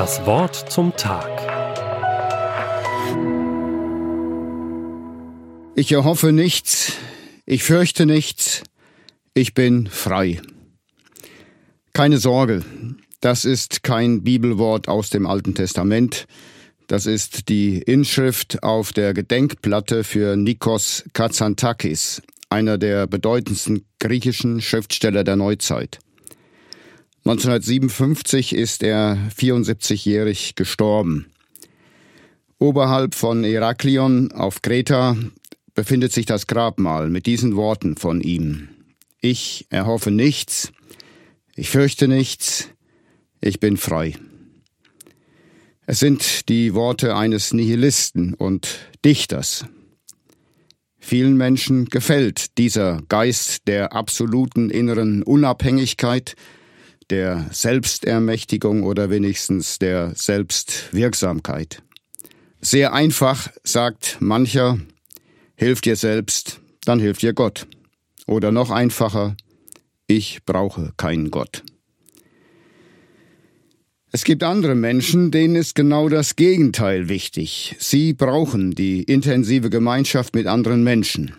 Das Wort zum Tag. Ich erhoffe nichts, ich fürchte nichts, ich bin frei. Keine Sorge, das ist kein Bibelwort aus dem Alten Testament, das ist die Inschrift auf der Gedenkplatte für Nikos Kazantakis, einer der bedeutendsten griechischen Schriftsteller der Neuzeit. 1957 ist er 74-jährig gestorben. Oberhalb von Heraklion auf Kreta befindet sich das Grabmal mit diesen Worten von ihm. Ich erhoffe nichts, ich fürchte nichts, ich bin frei. Es sind die Worte eines Nihilisten und Dichters. Vielen Menschen gefällt dieser Geist der absoluten inneren Unabhängigkeit, der Selbstermächtigung oder wenigstens der Selbstwirksamkeit. Sehr einfach sagt mancher, hilf dir selbst, dann hilft dir Gott. Oder noch einfacher, ich brauche keinen Gott. Es gibt andere Menschen, denen ist genau das Gegenteil wichtig. Sie brauchen die intensive Gemeinschaft mit anderen Menschen.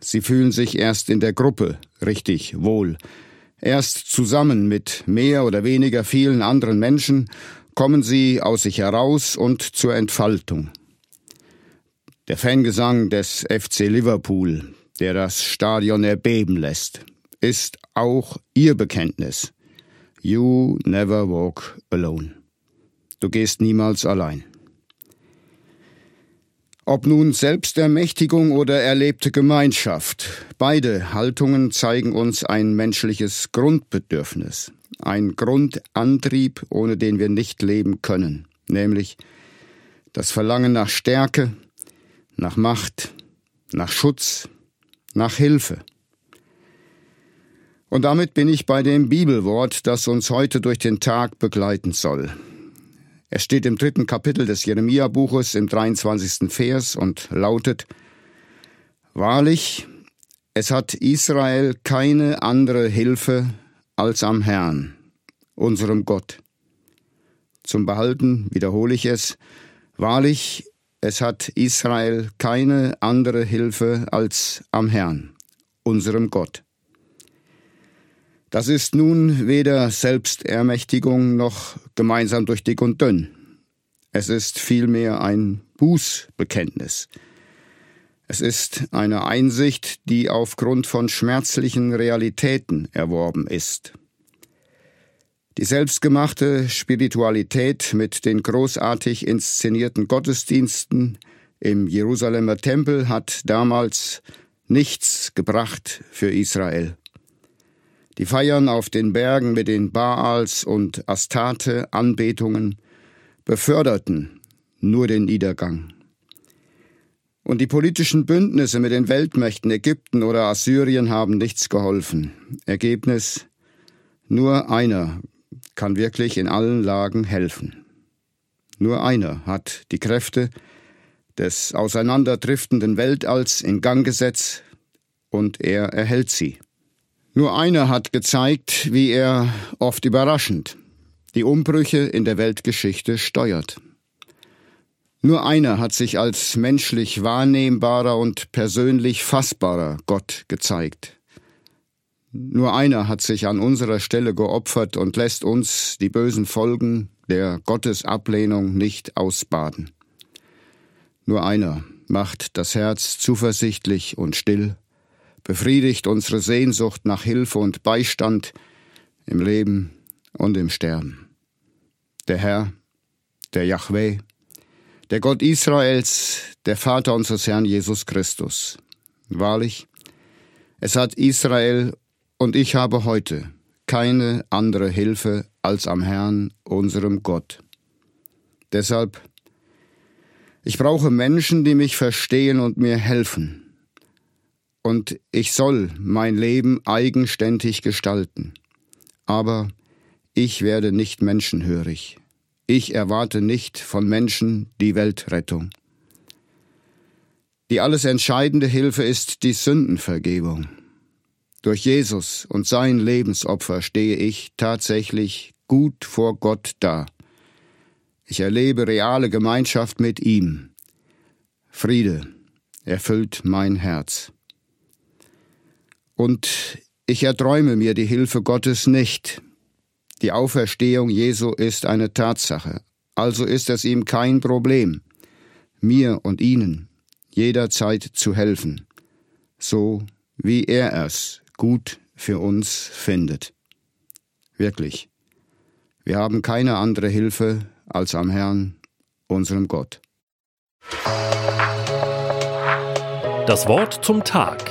Sie fühlen sich erst in der Gruppe richtig wohl. Erst zusammen mit mehr oder weniger vielen anderen Menschen kommen sie aus sich heraus und zur Entfaltung. Der Fangesang des FC Liverpool, der das Stadion erbeben lässt, ist auch ihr Bekenntnis. You never walk alone. Du gehst niemals allein. Ob nun Selbstermächtigung oder erlebte Gemeinschaft, beide Haltungen zeigen uns ein menschliches Grundbedürfnis, ein Grundantrieb, ohne den wir nicht leben können, nämlich das Verlangen nach Stärke, nach Macht, nach Schutz, nach Hilfe. Und damit bin ich bei dem Bibelwort, das uns heute durch den Tag begleiten soll. Es steht im dritten Kapitel des Jeremia-Buches im 23. Vers und lautet, Wahrlich, es hat Israel keine andere Hilfe als am Herrn, unserem Gott. Zum Behalten wiederhole ich es, Wahrlich, es hat Israel keine andere Hilfe als am Herrn, unserem Gott. Das ist nun weder Selbstermächtigung noch gemeinsam durch dick und dünn. Es ist vielmehr ein Bußbekenntnis. Es ist eine Einsicht, die aufgrund von schmerzlichen Realitäten erworben ist. Die selbstgemachte Spiritualität mit den großartig inszenierten Gottesdiensten im Jerusalemer Tempel hat damals nichts gebracht für Israel. Die Feiern auf den Bergen mit den Baals und Astarte-Anbetungen beförderten nur den Niedergang. Und die politischen Bündnisse mit den Weltmächten Ägypten oder Assyrien haben nichts geholfen. Ergebnis nur einer kann wirklich in allen Lagen helfen. Nur einer hat die Kräfte des auseinanderdriftenden Weltalls in Gang gesetzt und er erhält sie. Nur einer hat gezeigt, wie er oft überraschend die Umbrüche in der Weltgeschichte steuert. Nur einer hat sich als menschlich wahrnehmbarer und persönlich fassbarer Gott gezeigt. Nur einer hat sich an unserer Stelle geopfert und lässt uns die bösen Folgen der Gottesablehnung nicht ausbaden. Nur einer macht das Herz zuversichtlich und still befriedigt unsere Sehnsucht nach Hilfe und Beistand im Leben und im Sterben. Der Herr, der Yahweh, der Gott Israels, der Vater unseres Herrn Jesus Christus. Wahrlich, es hat Israel und ich habe heute keine andere Hilfe als am Herrn, unserem Gott. Deshalb, ich brauche Menschen, die mich verstehen und mir helfen und ich soll mein Leben eigenständig gestalten. Aber ich werde nicht menschenhörig. Ich erwarte nicht von Menschen die Weltrettung. Die alles entscheidende Hilfe ist die Sündenvergebung. Durch Jesus und sein Lebensopfer stehe ich tatsächlich gut vor Gott da. Ich erlebe reale Gemeinschaft mit ihm. Friede erfüllt mein Herz. Und ich erträume mir die Hilfe Gottes nicht. Die Auferstehung Jesu ist eine Tatsache, also ist es ihm kein Problem, mir und Ihnen jederzeit zu helfen, so wie er es gut für uns findet. Wirklich, wir haben keine andere Hilfe als am Herrn, unserem Gott. Das Wort zum Tag,